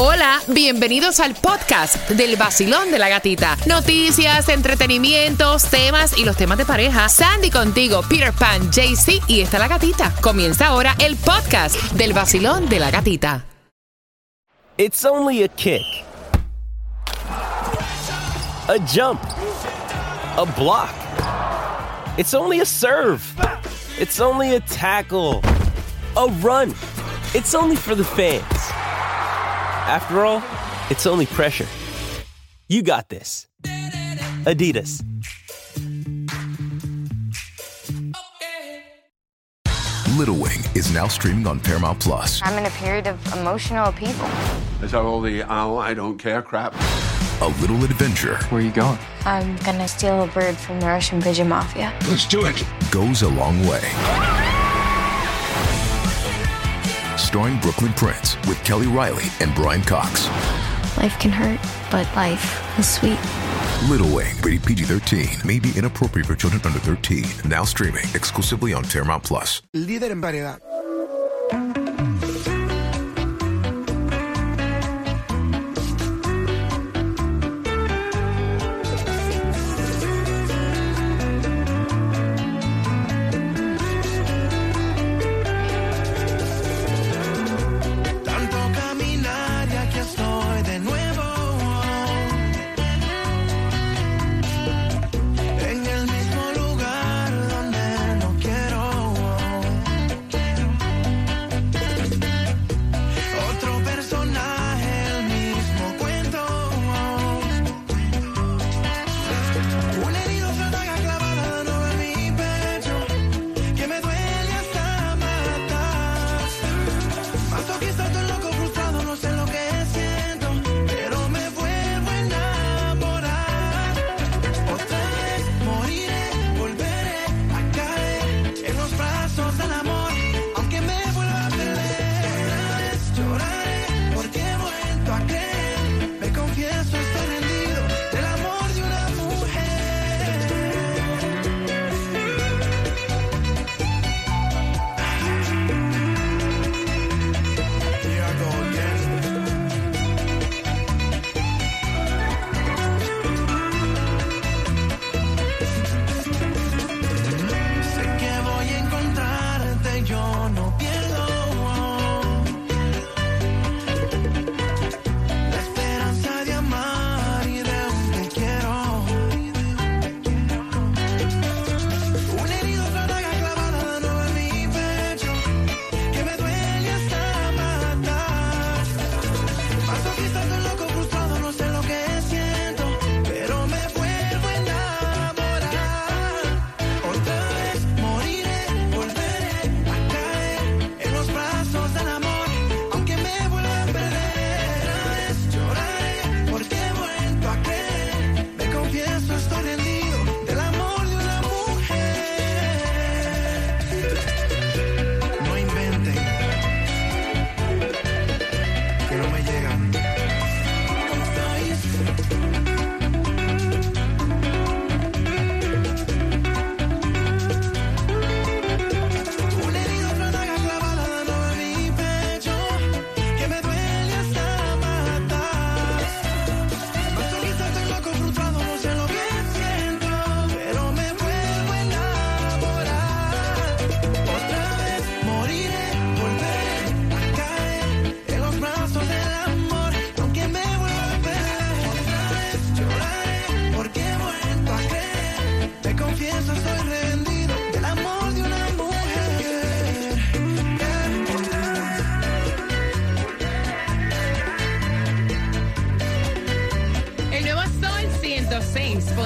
Hola, bienvenidos al podcast del vacilón de la gatita. Noticias, entretenimientos, temas y los temas de pareja. Sandy contigo, Peter Pan, JC y está la gatita. Comienza ahora el podcast del vacilón de la gatita. It's only a kick. A jump. A block. It's only a serve. It's only a tackle. A run. It's only for the fans. After all, it's only pressure. You got this. Adidas. Little Wing is now streaming on Paramount Plus. I'm in a period of emotional upheaval. Is that all the oh, I don't care crap? A little adventure Where are you going? I'm gonna steal a bird from the Russian pigeon mafia. Let's do it. goes a long way. Starring Brooklyn Prince with Kelly Riley and Brian Cox. Life can hurt, but life is sweet. Little Wing, rated PG 13, may be inappropriate for children under 13. Now streaming exclusively on Paramount Plus. líder en variedad.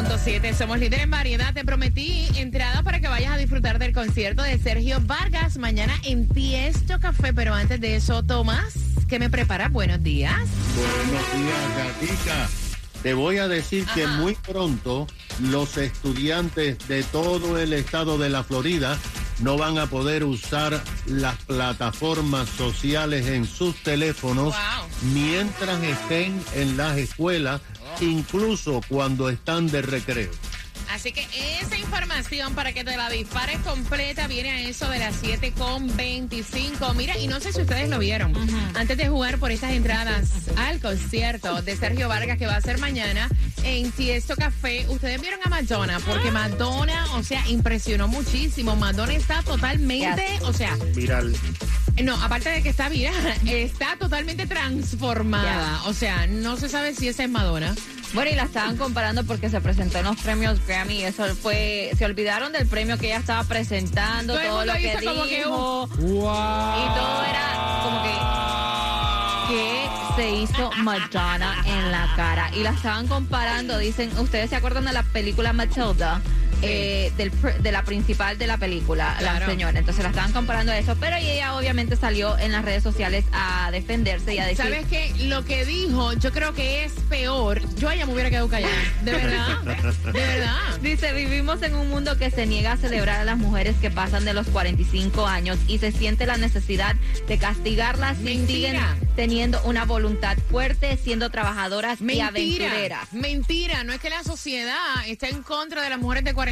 106.7. Somos líderes en variedad. Te prometí entrada para que vayas a disfrutar del concierto de Sergio Vargas mañana en Tiesto Café. Pero antes de eso, Tomás, ¿qué me prepara? Buenos días. Buenos días, Gatica. Te voy a decir que muy pronto los estudiantes de todo el estado de la Florida no van a poder usar las plataformas sociales en sus teléfonos mientras estén en las escuelas, incluso cuando están de recreo. Así que esa información para que te la dispares completa viene a eso de las 7.25. Mira, y no sé si ustedes lo vieron. Antes de jugar por estas entradas al concierto de Sergio Vargas que va a ser mañana en Tiesto Café, ustedes vieron a Madonna, porque Madonna, o sea, impresionó muchísimo. Madonna está totalmente, o sea, Viral. no, aparte de que está viral, está totalmente transformada. O sea, no se sabe si esa es Madonna. Bueno, y la estaban comparando porque se presentó en los premios Grammy. y Eso fue. Se olvidaron del premio que ella estaba presentando, Todo lo que dijo. como que, Y todo era como que. que se hizo Madonna en la cara. Y la estaban comparando. Dicen, ¿ustedes se acuerdan de la película Matilda? Eh, del, de la principal de la película, Claro. la señora. Entonces la estaban comparando a eso. Pero ella obviamente salió en las redes sociales a defenderse y a decir. ¿Sabes qué? Lo que dijo, yo creo que es peor. Yo a ella me hubiera quedado callada. De verdad. De verdad. Dice, vivimos en un mundo que se niega a celebrar a las mujeres que pasan de los 45 años y se siente la necesidad de castigarlas si Mentira. siguen teniendo una voluntad fuerte, siendo trabajadoras y aventureras. mentira, no es que la sociedad está en contra de las mujeres de 45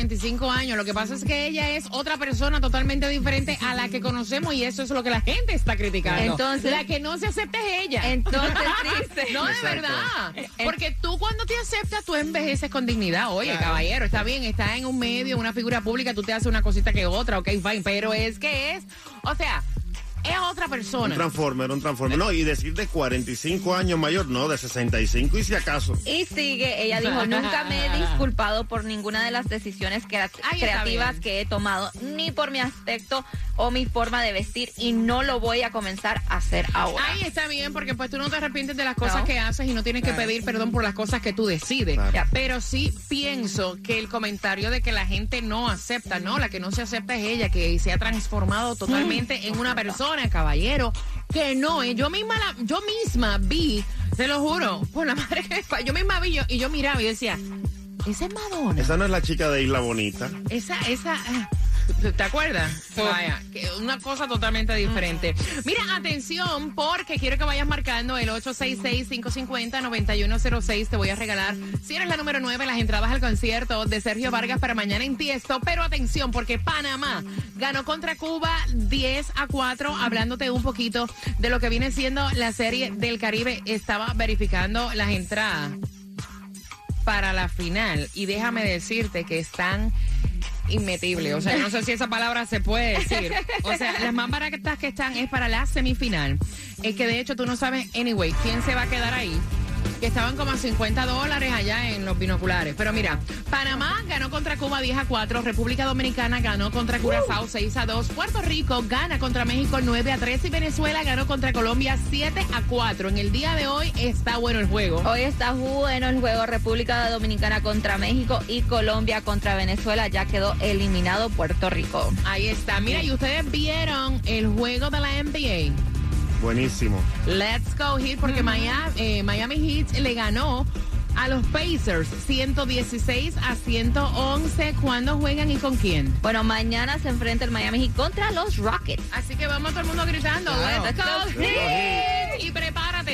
años, lo que pasa es que ella es otra persona totalmente diferente a la que conocemos y eso es lo que la gente está criticando. Entonces- la que no se acepta es ella. Entonces. No, de Exacto. verdad. Porque tú cuando te aceptas, tú envejeces con dignidad. Oye, caballero, está bien, está en un medio, una figura pública, tú te haces una cosita que otra, ok, fine. Pero es que es, o sea, es otra Un persona. transformer, un transformer. No, y decir de 45 años mayor, no, de 65 y si acaso. Y sigue, ella dijo, nunca me he disculpado por ninguna de las decisiones creativas que he tomado, ni por mi aspecto o mi forma de vestir, y no lo voy a comenzar a hacer ahora. Ahí está bien, porque pues tú no te arrepientes de las cosas No. que haces y no tienes que pedir perdón por las cosas que tú decides. Claro. Pero sí pienso que el comentario de que la gente no acepta, no, la que no se acepta es ella, que se ha transformado totalmente en una persona, caballero, que no, eh, yo misma la, yo misma vi, te lo juro, por la madre que me yo misma vi yo, y yo miraba y decía, esa es Madonna. Esa no es la chica de Isla Bonita. Esa, esa, ah, ¿te acuerdas? Vaya, que una cosa totalmente diferente. Mira, atención, porque quiero que vayas marcando el 866-550-9106. Te voy a regalar, si eres la número 9, las entradas al concierto de Sergio Vargas para mañana en Tiesto. Pero atención, porque Panamá ganó contra Cuba 10 a 4, hablándote un poquito de lo que viene siendo la serie del Caribe. Estaba verificando las entradas para la final y déjame decirte que están inmetibles. O sea, no sé si esa palabra se puede decir. O sea, las más baratas que están es para la semifinal. Es que de hecho tú no sabes, anyway, quién se va a quedar ahí. Que estaban como a 50 dólares allá en los binoculares. Pero mira, Panamá ganó contra Cuba 10 a 4. República Dominicana ganó contra Curazao 6 a 2. Puerto Rico gana contra México 9 a 3. Y Venezuela ganó contra Colombia 7 a 4. En el día de hoy está bueno el juego. Hoy está bueno el juego República Dominicana contra México y Colombia contra Venezuela. Ya quedó eliminado Puerto Rico. Ahí está. Mira, y ustedes vieron el juego de la NBA. Buenísimo. Let's go Heat, porque Miami, eh, Miami Heat le ganó a los Pacers 116 a 111. ¿Cuándo juegan y con quién? Bueno, mañana se enfrenta el Miami Heat contra los Rockets. Así que vamos todo el mundo gritando. Let's go Heat. Y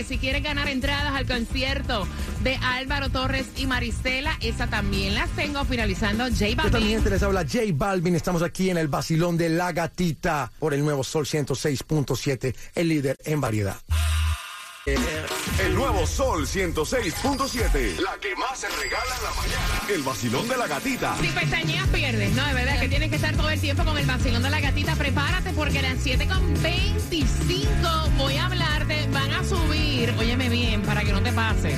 si quieres ganar entradas al concierto de Álvaro Torres y Maristela. Esa también las tengo finalizando J ¿Qué tal, mi Balvin. gente? Les habla J Balvin. Estamos aquí en el Basilón de la Gatita por el nuevo Sol 106.7, el líder en variedad. El nuevo Sol 106.7. La que más se regala en la mañana. El vacilón de la gatita. Si pestañeas pierdes, no, de verdad que tienes que estar todo el tiempo con el vacilón de la gatita. Prepárate porque a las 7.25 voy a hablarte, van a subir, óyeme bien, para que no te pase,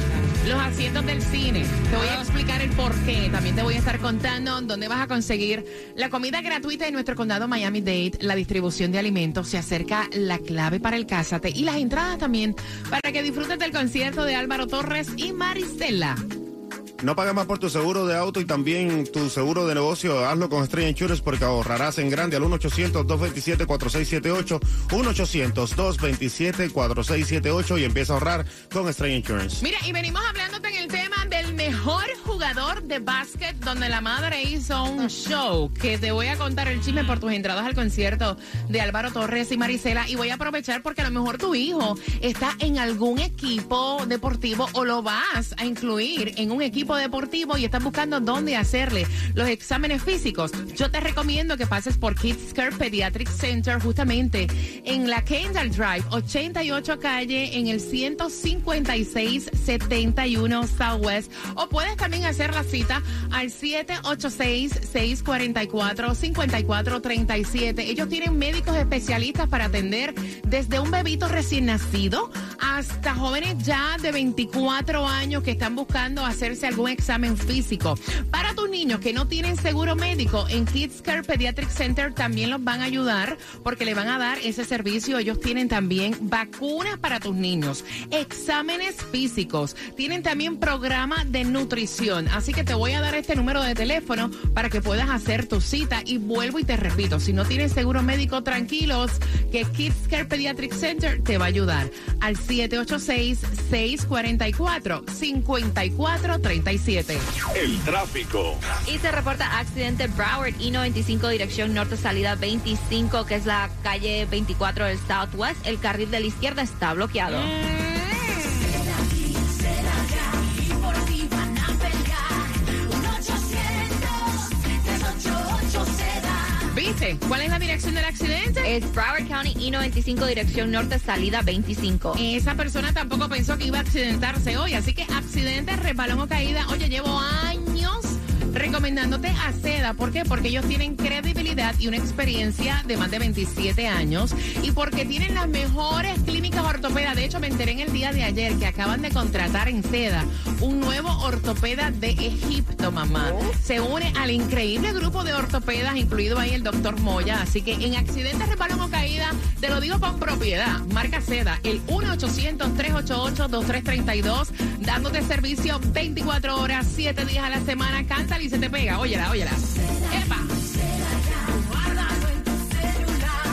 los asientos del cine. Te voy a explicar el por qué. También te voy a estar contando dónde vas a conseguir la comida gratuita en nuestro condado Miami-Dade, la distribución de alimentos. Se acerca la clave para el Cásate y las entradas también para que disfrutes del concierto de Álvaro Torres y Maricela. No pagues más por tu seguro de auto y también tu seguro de negocio. Hazlo con Estrella Insurance porque ahorrarás en grande al 1-800-227-4678. 1-800-227-4678 y empieza a ahorrar con Estrella Insurance. Mira, y venimos hablándote en el tema del mejor jugador de básquet donde la madre hizo un show que te voy a contar el chisme por tus entradas al concierto de Álvaro Torres y Marisela y voy a aprovechar porque a lo mejor tu hijo está en algún equipo deportivo o lo vas a incluir en un equipo deportivo y estás buscando dónde hacerle los exámenes físicos, yo te recomiendo que pases por Kids Care Pediatric Center justamente en la Kendall Drive, 88 calle, en el 15671 Southwest. O puedes también hacer la cita al 786-644-5437. Ellos tienen médicos especialistas para atender desde un bebito recién nacido hasta jóvenes ya de 24 años que están buscando hacerse algún examen físico. Para tus niños que no tienen seguro médico, en Kids Care Pediatric Center también los van a ayudar porque le van a dar ese servicio. Ellos tienen también vacunas para tus niños, exámenes físicos, tienen también programa de nutrición. Así que te voy a dar este número de teléfono para que puedas hacer tu cita. Y vuelvo y te repito, si no tienes seguro médico, tranquilos, que Kids Care Pediatric Center te va a ayudar al 786-644-5437. El tráfico. Y se reporta accidente Broward I-95 dirección norte salida 25, que es la calle 24 del Southwest. El carril de la izquierda está bloqueado. ¿Cuál es la dirección del accidente? Es Broward County I-95 dirección norte salida 25. Esa persona tampoco pensó que iba a accidentarse hoy, así que accidente, resbalón o caída. Oye, llevo años recomendándote a Seda. ¿Por qué? Porque ellos tienen credibilidad y una experiencia de más de 27 años y porque tienen las mejores clínicas ortopedas. De hecho, me enteré en el día de ayer que acaban de contratar en Seda un nuevo ortopeda de Egipto, mamá. Se une al increíble grupo de ortopedas, incluido ahí el doctor Moya. Así que en accidentes, resbalón o caída, te lo digo con propiedad. Marca Seda, el 1-800-388-2332, dándote servicio 24 horas, 7 días a la semana y se te pega. Óyela, óyela. ¡Epa! Guárdalo en tu celular.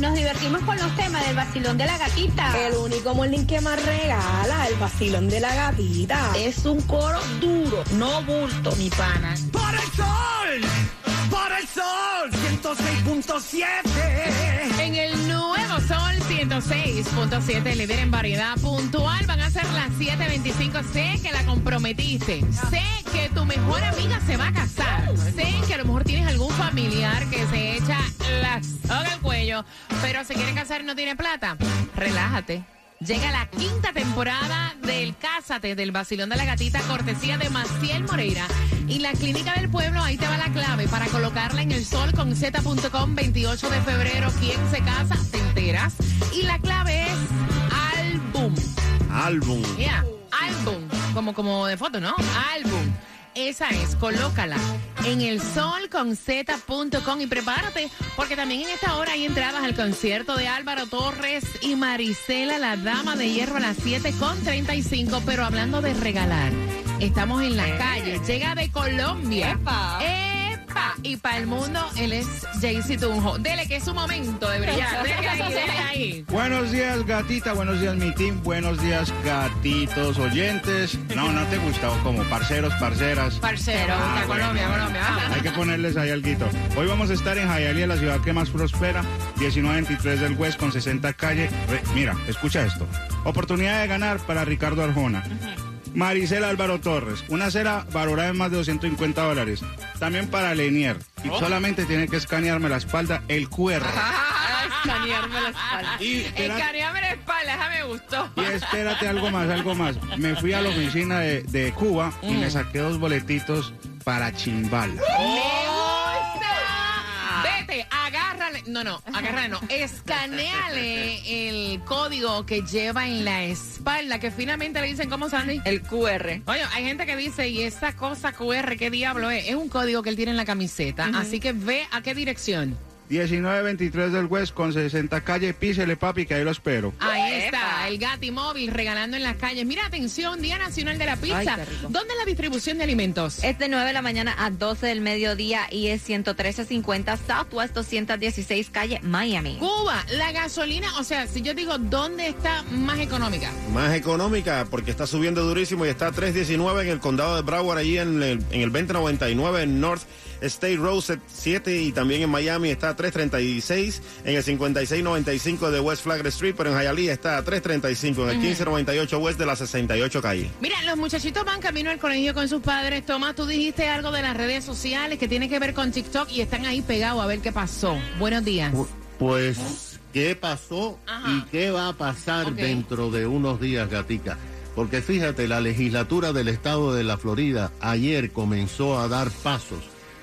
Nos divertimos con los temas del vacilón de la gatita. El único morning que más regala el vacilón de la gatita. Es un coro duro, no bulto, mi pana. Por el sol Por el sol 106.7 En el nuevo Sol 106.7, líder en variedad puntual, van a ser las 7.25. Sé que la comprometiste. Sé que tu mejor amiga se va a casar. Sé que a lo mejor tienes algún familiar que se echa la soga al cuello, pero se quiere casar y no tiene plata. Relájate. Llega la quinta temporada del Cásate del Basilón de la Gatita, cortesía de Maciel Moreira. Y la Clínica del Pueblo, ahí te va la clave para colocarla en el sol con z.com 28 de febrero. ¿Quién se casa? Te enteras. Y la clave es álbum. Álbum. Yeah, álbum. Como, como de foto, ¿no? Álbum. Esa es, colócala en el sol con z.com y prepárate porque también en esta hora hay entradas al concierto de Álvaro Torres y Marisela, la dama de hierro a las 7 con 35, pero hablando de regalar, estamos en la calle, llega de Colombia. ¡Epa! Y para el mundo, él es Jaycee Tunjo. Dele que es su momento de brillar. Dele ahí, dele ahí. Buenos días, gatita. Buenos días, mi team. Buenos días, gatitos oyentes. No, no te gusta, o como parceros, parceras. Parcero, Ah, de bueno. Colombia, Colombia. vamos. Hay que ponerles ahí alguito. Hoy vamos a estar en Hialeah, la ciudad que más prospera, 1923 del West con 60 calle. Re- mira, escucha esto. Oportunidad de ganar para Ricardo Arjona. Maricela Álvaro Torres, una cera valorada en más de 250 dólares. También para Lenier. Y Oh. solamente tiene que escanearme la espalda, el QR. Ah, escanearme la espalda. Y Escanearme la espalda, esa me gustó. Y espérate algo más, algo más. Me fui a la oficina de, de Cuba y Mm. me saqué dos boletitos para Chimbala. Agárrale. No, no, agárrale, no. Escaneale el código que lleva en la espalda, que finalmente le dicen, ¿cómo, Sandy? El QR. Oye, hay gente que dice, ¿y esa cosa QR qué diablo es? Es un código que él tiene en la camiseta. Así que ve a qué dirección. 1923 del West con 60 calle, písele papi que ahí lo espero. Ahí está, el Gati Móvil regalando en las calles. Mira, atención, Día Nacional de la Pizza. Ay. ¿Dónde es la distribución de alimentos? Es de 9 de la mañana a 12 del mediodía y es 11350 Southwest 216 calle Miami. Cuba, la gasolina, o sea, si yo digo, ¿dónde está más económica? Más económica porque está subiendo durísimo y está a 3.19 en el condado de Broward, allí en el, en el 2099 en North State Road 7 y también en Miami está a 3.36 en el 5695 de West Flagler Street, pero en Hialeah está a 3.35 en el 1598 West de la 68 calle. Mira, los muchachitos van camino al colegio con sus padres. Tomás, tú dijiste algo de las redes sociales que tiene que ver con TikTok y están ahí pegados a ver qué pasó. Buenos días. Pues, ¿qué pasó Ajá. y qué va a pasar dentro de unos días, Gatica? Porque fíjate, la legislatura del estado de la Florida ayer comenzó a dar pasos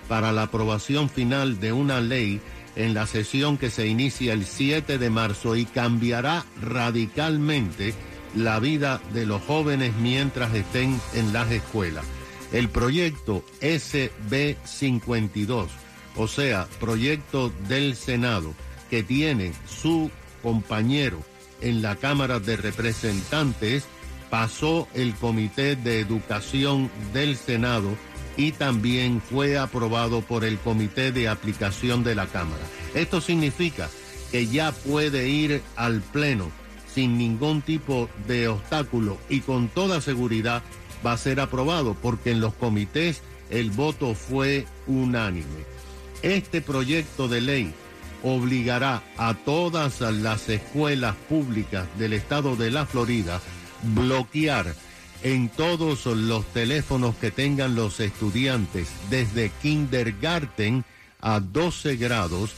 para la aprobación final de una ley en la sesión que se inicia el 7 de marzo y cambiará radicalmente la vida de los jóvenes mientras estén en las escuelas. El proyecto SB52, o sea, proyecto del Senado, que tiene su compañero en la Cámara de Representantes, pasó el Comité de Educación del Senado y también fue aprobado por el Comité de Aplicación de la Cámara. Esto significa que ya puede ir al Pleno sin ningún tipo de obstáculo y con toda seguridad va a ser aprobado porque en los comités el voto fue unánime. Este proyecto de ley obligará a todas las escuelas públicas del estado de la Florida bloquear en todos los teléfonos que tengan los estudiantes desde kindergarten a 12 grados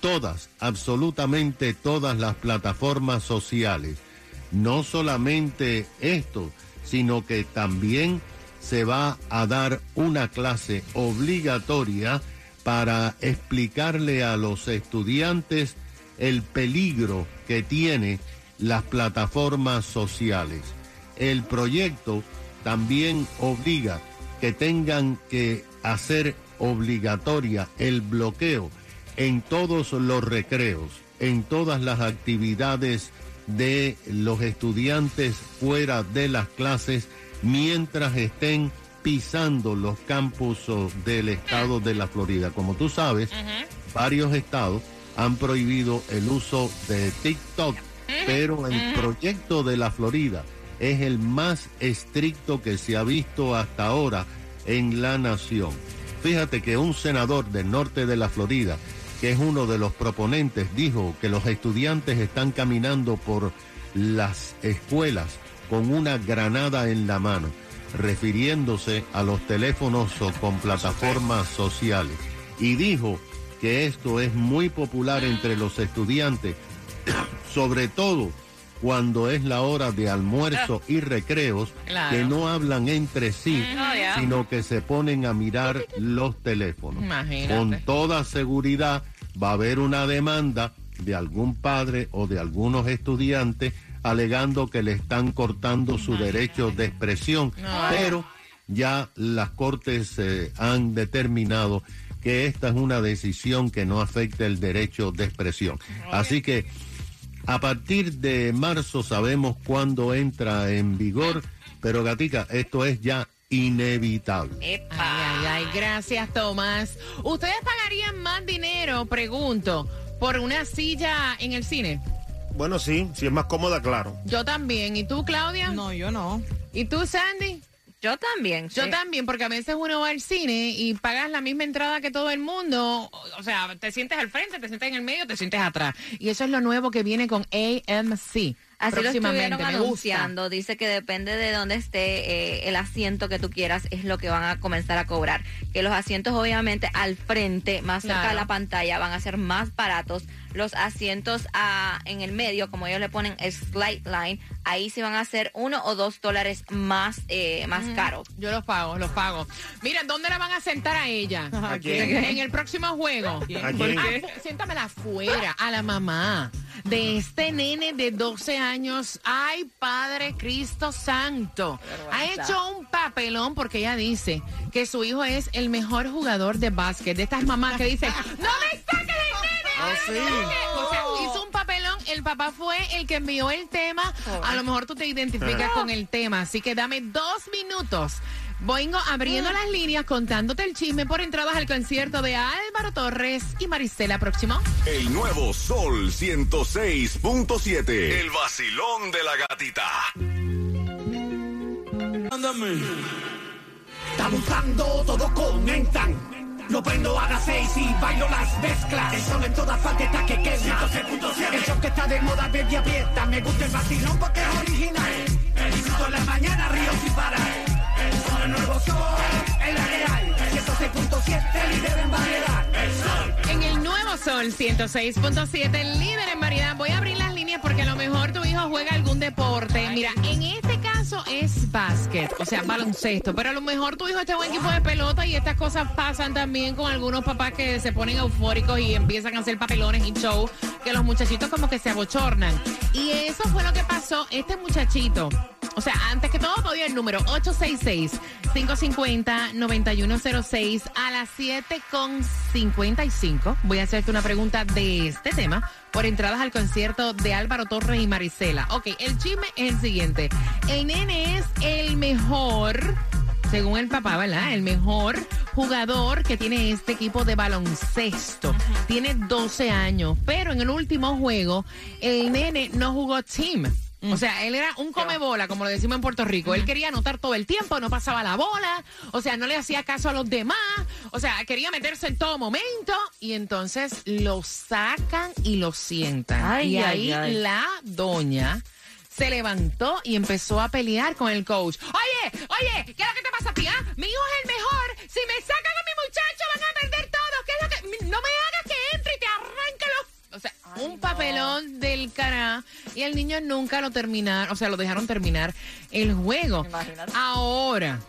todas, absolutamente todas las plataformas sociales. No solamente esto, sino que también se va a dar una clase obligatoria para explicarle a los estudiantes el peligro que tiene las plataformas sociales. El proyecto también obliga que tengan que hacer obligatoria el bloqueo en todos los recreos, en todas las actividades de los estudiantes fuera de las clases mientras estén pisando los campus del estado de la Florida. Como tú sabes, varios estados han prohibido el uso de TikTok, pero el proyecto de la Florida es el más estricto que se ha visto hasta ahora en la nación. Fíjate que un senador del norte de la Florida, que es uno de los proponentes, dijo que los estudiantes están caminando por las escuelas con una granada en la mano, refiriéndose a los teléfonos con plataformas sociales. Y dijo que esto es muy popular entre los estudiantes, sobre todo cuando es la hora de almuerzo y recreos, Claro. que no hablan entre sí, Oh, yeah. sino que se ponen a mirar los teléfonos. Imagínate. Con toda seguridad va a haber una demanda de algún padre o de algunos estudiantes alegando que le están cortando su derecho de expresión, pero ya las cortes eh, han determinado que esta es una decisión que no afecta el derecho de expresión. Así que a partir de marzo sabemos cuándo entra en vigor, pero Gatica, esto es ya inevitable. Ay, ay, ay, gracias, Tomás. ¿Ustedes pagarían más dinero, pregunto, por una silla en el cine? Bueno, sí, si es más cómoda, claro. Yo también. ¿Y tú, Claudia? No, yo no. ¿Y tú, Sandy? Yo también. Yo sí. también, porque a veces uno va al cine y pagas la misma entrada que todo el mundo. O sea, te sientes al frente, te sientes en el medio, te sientes atrás. Y eso es lo nuevo que viene con AMC. Así lo estuvieron Me gusta. anunciando. Dice que depende de dónde esté eh, el asiento que tú quieras, es lo que van a comenzar a cobrar. Que los asientos, obviamente, al frente, más cerca Claro. de la pantalla, van a ser más baratos. Los asientos ah, en el medio, como ellos le ponen Slight Line, ahí sí van a ser uno o dos dólares más, eh, más caros. Yo los pago, los pago. Mira, ¿dónde la van a sentar a ella? ¿A quién? En el próximo juego. ¿A quién? Ah, siéntamela afuera, a la mamá de este nene de 12 años. Ay, Padre Cristo Santo. Ha hecho un papelón porque ella dice que su hijo es el mejor jugador de básquet. De estas mamás que dicen, no me saques Ah, no me sí. saques". O sea, hizo un papelón el papá fue el que envió el tema. A lo mejor tú te identificas con el tema, así que dame dos minutos. Vengo abriendo las líneas, contándote el chisme por entradas al concierto de Álvaro Torres y Marisela próximo. El nuevo Sol 106.7. El vacilón de la gatita. Está buscando, todos comentan. Lo prendo a las seis y bailo las mezclas. El sol en todas partes está que quema. El show que está de moda, baby aprieta. Me gusta el vacilón porque es original. Disfruto en la mañana, río sin parar. El nuevo sol, es la real. 106.7, líder en variedad. El sol. En el nuevo Sol 106.7, el líder en variedad. Voy a abrir las líneas porque a lo mejor tu hijo juega algún deporte. Mira, en este caso es básquet, o sea, baloncesto. Pero a lo mejor tu hijo está en un equipo de pelota y estas cosas pasan también con algunos papás que se ponen eufóricos y empiezan a hacer papelones y show, que los muchachitos como que se abochornan. Y eso fue lo que pasó. Este muchachito o sea, antes que todo, podía el número 866-550-9106 a las 7.55. Voy a hacerte una pregunta de este tema por entradas al concierto de Álvaro Torres y Marisela. Ok, el chisme es el siguiente. El nene es el mejor según el papá, ¿verdad? El mejor jugador que tiene este equipo de baloncesto. Tiene 12 años, pero en el último juego, el nene no jugó team. O sea, él era un come bola, como lo decimos en Puerto Rico. Él quería anotar todo el tiempo, no pasaba la bola, o sea, no le hacía caso a los demás, o sea, quería meterse en todo momento y entonces lo sacan y lo sientan. Ay, y ay, ahí ay. la doña se levantó y empezó a pelear con el coach. Oye, oye, ¿qué es lo que te pasa a ti? ah? Mi hijo es el mejor. Si me sacan a mi muchacho van a perder todo. ¿Qué es lo que...? No me hagas que entre y te arranque los... O sea, un papelón del cara y el niño nunca lo terminaron, o sea, lo dejaron terminar el juego. Ahora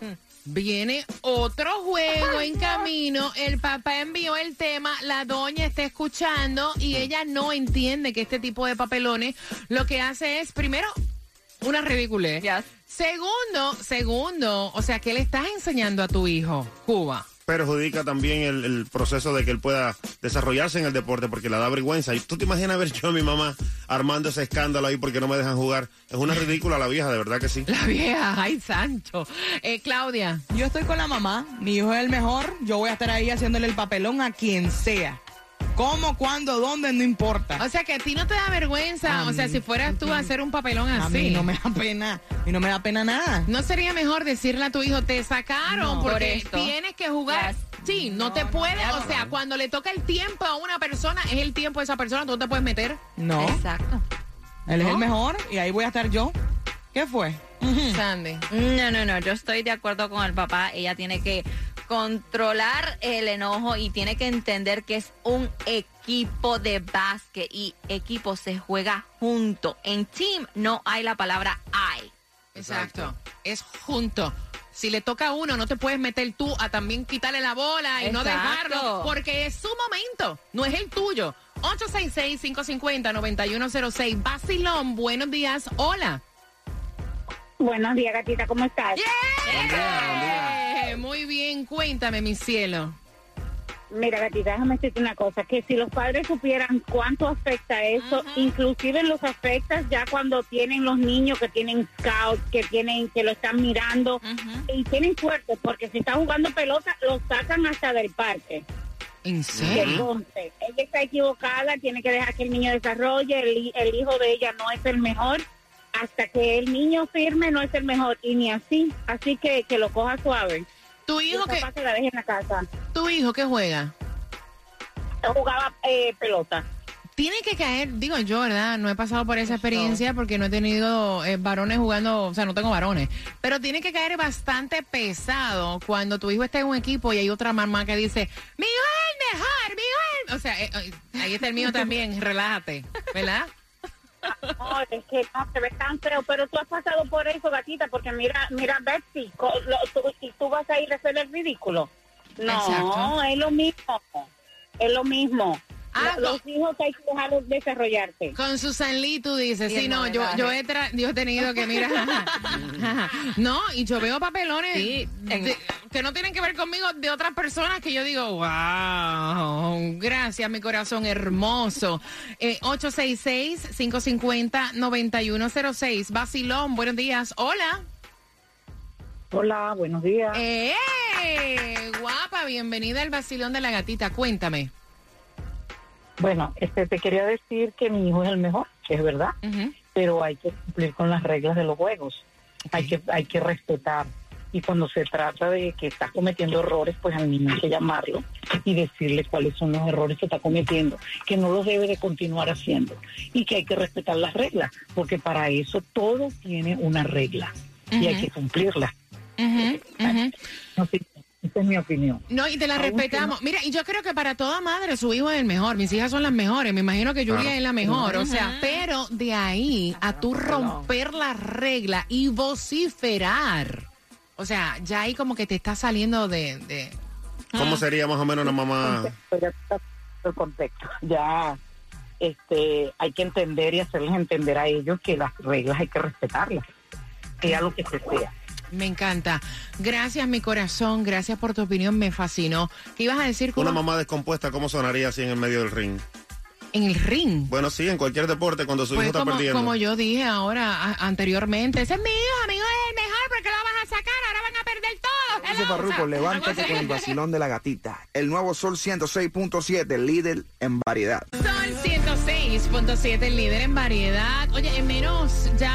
viene otro juego en camino. El papá envió el tema, la doña está escuchando y ella no entiende que este tipo de papelones lo que hace es, primero, una ridiculez. Segundo, segundo, o sea, ¿qué le estás enseñando a tu hijo, Cuba? Perjudica también el, el proceso de que él pueda desarrollarse en el deporte porque le da vergüenza. Y tú te imaginas ver yo a mi mamá armando ese escándalo ahí porque no me dejan jugar. Es una ridícula la vieja, de verdad que sí. La vieja, ay, santo. Eh, Claudia. Yo estoy con la mamá, mi hijo es el mejor, yo voy a estar ahí haciéndole el papelón a quien sea. ¿Cómo, cuándo, dónde? No importa. O sea, que a ti no te da vergüenza. A o sea, mí. si fueras tú a hacer un papelón así. A mí no me da pena, y no me da pena nada. ¿No sería mejor decirle a tu hijo, te sacaron No. porque Por esto. tienes que jugar? Sí, no, te puedes, o sea, cuando le toca el tiempo a una persona, es el tiempo de esa persona, tú no te puedes meter. No. Exacto. Él es ¿No? el mejor y ahí voy a estar yo. ¿Qué fue? Sandy. No, no, no, yo estoy de acuerdo con el papá. Ella tiene que controlar el enojo y tiene que entender que es un equipo de básquet y equipo se juega junto. En team no hay la palabra I. Exacto. Es junto. Si le toca a uno, no te puedes meter tú a también quitarle la bola y no dejarlo, porque es su momento, no es el tuyo. 866-550-9106. Basilón, buenos días. Hola. Buenos días, gatita, ¿cómo estás? Eh, Muy bien, cuéntame, mi cielo. Mira, gatita, déjame decirte una cosa, que si los padres supieran cuánto afecta eso, inclusive los afecta ya cuando tienen los niños que tienen scout, que tienen, que lo están mirando, y tienen suerte, porque si está jugando pelota, lo sacan hasta del parque. ¿En Entonces, ella está equivocada, tiene que dejar que el niño desarrolle, el, hi- el hijo de ella no es el mejor, hasta que el niño firme no es el mejor, y ni así, así que que lo coja suave. Tu hijo que... que la deje en la casa. ¿Tu hijo qué juega? Jugaba eh, pelota. Tiene que caer, digo yo, ¿verdad? No he pasado por esa experiencia porque no he tenido eh, varones jugando, o sea, no tengo varones. Pero tiene que caer bastante pesado cuando tu hijo está en un equipo y hay otra mamá que dice, mi hijo es el mejor, mi hijo es el-". O sea, eh, eh, ahí está el mío también, relájate, ¿verdad? No, es que no se ve tan feo, pero tú has pasado por eso, gatita, porque mira, mira, Betsy, lo- tú- y tú vas a ir a hacer el ridículo. No, Exacto. es lo mismo, es lo mismo. Ah, Lo- los hijos hay que dejarlos desarrollarse. Con Susan Lee tú dices, Sí, sí, no, no, yo, he tra- yo he tenido que, mira, no, y yo veo papelones Sí, en- de- que no tienen que ver conmigo de otras personas que yo digo, wow, gracias, mi corazón hermoso. Eh, 866-550-9106. Basilón, buenos días. Hola. Hola, buenos días. ¡Eh! Guapa, bienvenida al Basilón de la Gatita. Cuéntame. Bueno, este, te quería decir que mi hijo es el mejor, que es verdad, pero hay que cumplir con las reglas de los juegos. Hay que hay que respetar. Y cuando se trata de que está cometiendo errores, pues al niño hay que llamarlo y decirle cuáles son los errores que está cometiendo, que no los debe de continuar haciendo y que hay que respetar las reglas, porque para eso todo tiene una regla y hay que cumplirla. Ujú, ujú. No sé, esa es mi opinión. No, y te la Aún respetamos. Mira, y yo creo que para toda madre su hijo es el mejor. Mis hijas son las mejores. Me imagino que Julia Claro. es la mejor. O sea, pero de ahí a tú romper la regla y vociferar. O sea, ya ahí como que te está saliendo de... de- ¿Cómo sería más o menos una mamá? Ya está el contexto. Ya este, hay que entender y hacerles entender a ellos que las reglas hay que respetarlas, sea lo que se sea. Me encanta. Gracias, mi corazón. Gracias por tu opinión. Me fascinó. ¿Qué ibas a decir, Cuba? Una mamá descompuesta, ¿cómo sonaría así en el medio del ring? En el ring. Bueno, sí, en cualquier deporte, cuando su Pues hijo está como, perdiendo. como yo dije ahora a- anteriormente, ese es mi hijo, amigo es el mejor porque lo vas a sacar, ahora van a perder todo. Dice Farruko, levántate con el vacilón de la gatita. El nuevo Sol 106.7, líder en variedad. Sol 106.7, el líder en variedad. Oye, en menos ya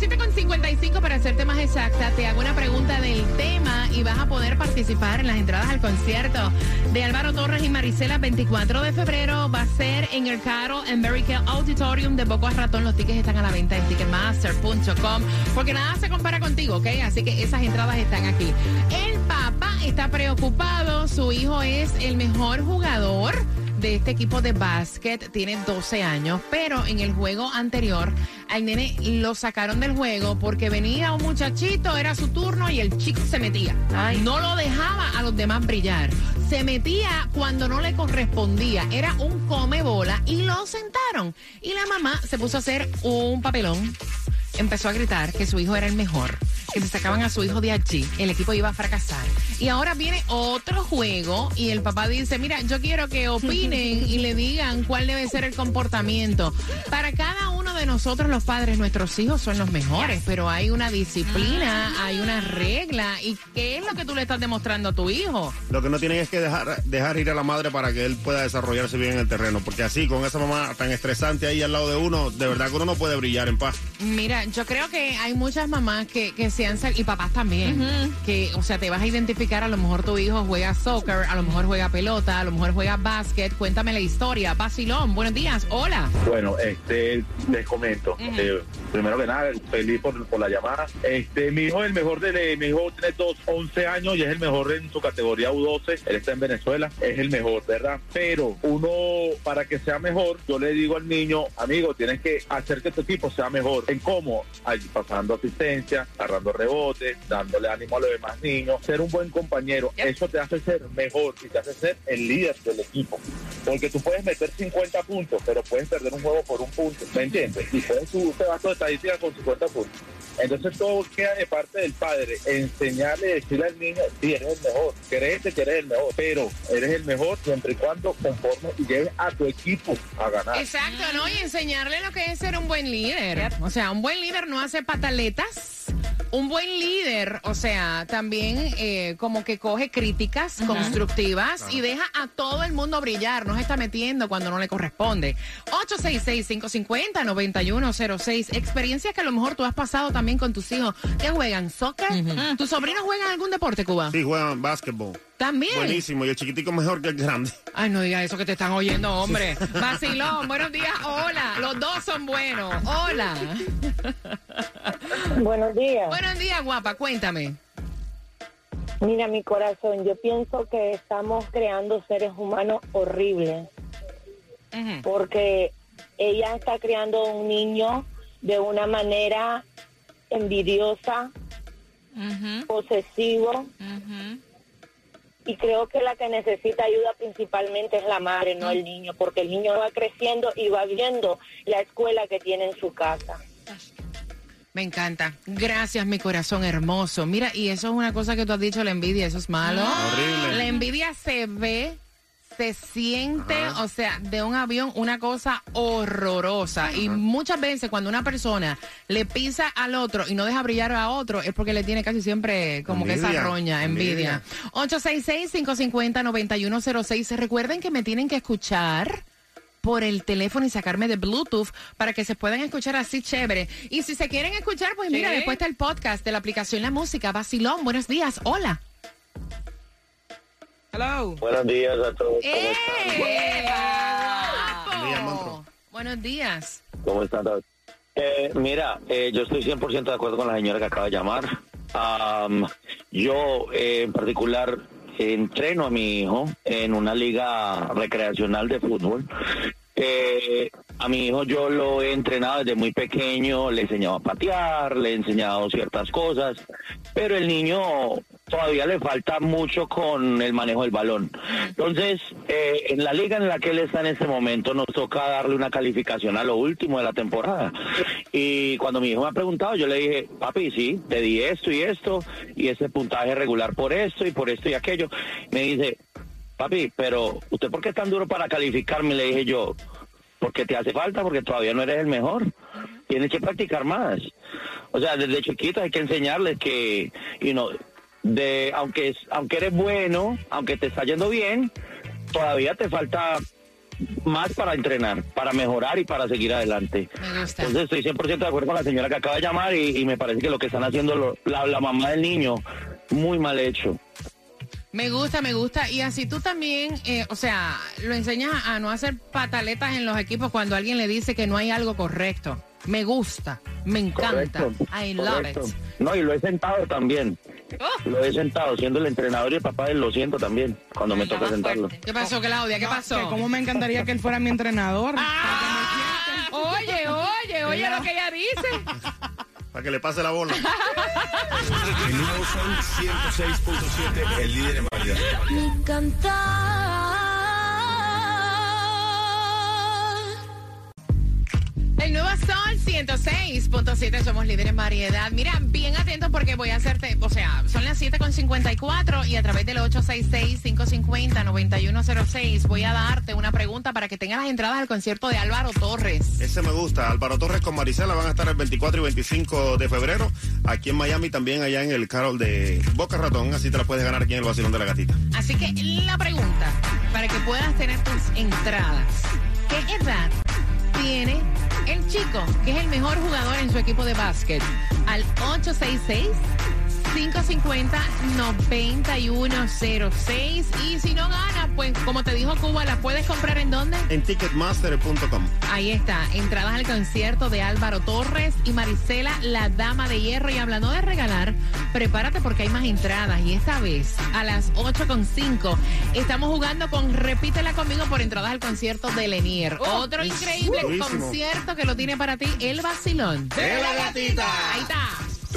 las 7.55 para hacerte más exacta, te hago una pregunta del tema y vas a poder participar en las entradas al concierto de Álvaro Torres y Marisela 24 de febrero. Va a ser en el Caro American Auditorium de Boca Ratón. Los tickets están a la venta en ticketmaster.com porque nada se compara contigo, ¿ok? Así que esas entradas están aquí. El papá está preocupado, su hijo es el mejor jugador de este equipo de básquet, tiene 12 años, pero en el juego anterior al nene lo sacaron del juego porque venía un muchachito, era su turno y el chico se metía. No lo dejaba a los demás brillar. Se metía cuando no le correspondía. Era un come bola y lo sentaron. Y la mamá se puso a hacer un papelón. Empezó a gritar que su hijo era el mejor, que si sacaban a su hijo de allí, el equipo iba a fracasar. Y ahora viene otro juego y el papá dice, mira, yo quiero que opinen y le digan cuál debe ser el comportamiento. Para cada uno de nosotros los padres, nuestros hijos son los mejores, pero hay una disciplina, hay una regla. ¿Y qué es lo que tú le estás demostrando a tu hijo? Lo que no tienen es que dejar, dejar ir a la madre para que él pueda desarrollarse bien en el terreno. Porque así, con esa mamá tan estresante ahí al lado de uno, de verdad que uno no puede brillar en paz. Mira, yo creo que hay muchas mamás que, que se han sal- y papás también, que, o sea, te vas a identificar, a lo mejor tu hijo juega soccer, a lo mejor juega pelota, a lo mejor juega básquet. Cuéntame la historia. Basilón, buenos días. Hola. Bueno, este, les comento. Eh, primero que nada, feliz por, por la llamada. Este, mi hijo es el mejor de, mi hijo tiene dos, 11 años y es el mejor en su categoría U12. Él está en Venezuela, es el mejor, ¿verdad? Pero uno, para que sea mejor, yo le digo al niño, amigo, tienes que hacer que tu equipo sea mejor. ¿En cómo? Ahí, pasando asistencia, agarrando rebotes, dándole ánimo a los demás niños, ser un buen compañero. Eso te hace ser mejor y te hace ser el líder del equipo. Porque tú puedes meter 50 puntos, pero puedes perder un juego por un punto, ¿me entiendes? Y puedes subirte tu estadística con 50 puntos. Entonces todo queda de parte del padre, enseñarle, decirle al niño, sí, eres el mejor, créete que eres el mejor, pero eres el mejor siempre y cuando conforme y lleves a tu equipo a ganar. Exacto, ¿no? Y enseñarle lo que es ser un buen líder. O sea, un buen líder no hace pataletas. Un buen líder, o sea, también eh, como que coge críticas constructivas y deja a todo el mundo brillar, no se está metiendo cuando no le corresponde. 866-550-9106. Experiencias que a lo mejor tú has pasado también con tus hijos. ¿Qué juegan? ¿Soccer? ¿Tus sobrinos juegan algún deporte, Cuba? Sí, juegan básquetbol. También. Buenísimo, y el chiquitico mejor que el grande. Ay, no diga eso que te están oyendo, hombre. Vacilón, buenos días, hola. Los dos son buenos. Hola. Buenos días. Buenos días, guapa, cuéntame. Mira, mi corazón, yo pienso que estamos creando seres humanos horribles. Porque ella está creando un niño de una manera envidiosa, posesivo. Y creo que la que necesita ayuda principalmente es la madre, no el niño, porque el niño va creciendo y va viendo la escuela que tiene en su casa. Me encanta. Gracias, mi corazón hermoso. Mira, y eso es una cosa que tú has dicho, la envidia, eso es malo. Horrible. La envidia se ve, se siente, Ajá. o sea, de un avión una cosa horrorosa. Y muchas veces cuando una persona le pisa al otro y no deja brillar a otro, es porque le tiene casi siempre como que esa roña, envidia. 866-550-9106. Recuerden que me tienen que escuchar por el teléfono y sacarme de Bluetooth para que se puedan escuchar así chévere. Y si se quieren escuchar, pues mira, Sí. después está el podcast de la aplicación La Música. Vacilón, buenos días. Hola. Hello. Buenos días a todos. ¡Eh! Día, monstruo. Buenos días. ¿Cómo están todos? Eh, mira, eh, yo estoy 100% de acuerdo con la señora que acaba de llamar. Am, yo, eh, en particular, entreno a mi hijo en una liga recreacional de fútbol. Eh, a mi hijo yo lo he entrenado desde muy pequeño, le he enseñado a patear, le he enseñado ciertas cosas, pero el niño todavía le falta mucho con el manejo del balón. Entonces, eh, en la liga en la que él está en este momento, nos toca darle una calificación a lo último de la temporada. Y cuando mi hijo me ha preguntado, yo le dije, papi, sí, te di esto y esto, y ese puntaje regular por esto y por esto y aquello. Me dice, papi, pero ¿usted por qué es tan duro para calificarme? Le dije yo, porque te hace falta, porque todavía no eres el mejor. Tienes que practicar más. O sea, desde chiquito hay que enseñarles que, you know, de, aunque, aunque eres bueno, aunque te está yendo bien, todavía te falta más para entrenar, para mejorar y para seguir adelante. Me gusta. Entonces estoy 100% de acuerdo con la señora que acaba de llamar y, y me parece que lo que están haciendo lo- la, la mamá del niño, muy mal hecho. Me gusta, me gusta. Y así tú también, eh, o sea, lo enseñas a, a no hacer pataletas en los equipos cuando alguien le dice que no hay algo correcto. Me gusta, me encanta. Correcto, I love correcto. it. No, y lo he sentado también. Oh. Lo he sentado, siendo el entrenador y el papá de él, lo siento también, cuando me toca sentarlo. ¿Qué pasó, Claudia? ¿Qué No, pasó? que cómo me encantaría que él fuera mi entrenador. Ah, oye, oye, oye lo que ella dice. Para que le pase la bola. El nuevo Sol 106.7, el líder en variedad. Mi El nuevo Sol 106.7, somos líderes en variedad. Mira, bien atento porque voy a hacerte, o sea, son las 7.54 y a través del 866-550-9106 voy a darte una pregunta para que tengas las entradas al concierto de Álvaro Torres. Ese me gusta. Álvaro Torres con Marisela van a estar el 24 y 25 de febrero. Aquí en Miami, también allá en el Carol de Boca Ratón. Así te la puedes ganar aquí en el Vacilón de la Gatita. Así que la pregunta, para que puedas tener tus entradas, ¿qué edad tiene el chico que es el mejor jugador en su equipo de básquet? Al 866-550-9106. Y si no gana, pues como te dijo Cuba, ¿la puedes comprar en dónde? En ticketmaster.com. Ahí está, entradas al concierto de Álvaro Torres y Marisela, la dama de hierro. Y hablando de regalar, prepárate porque hay más entradas. Y esta vez, a las 8.5, estamos jugando con Repítela conmigo por entradas al concierto de Lenier. Otro es increíble concierto que lo tiene para ti, El Vacilón. De la Gatita. Ahí está.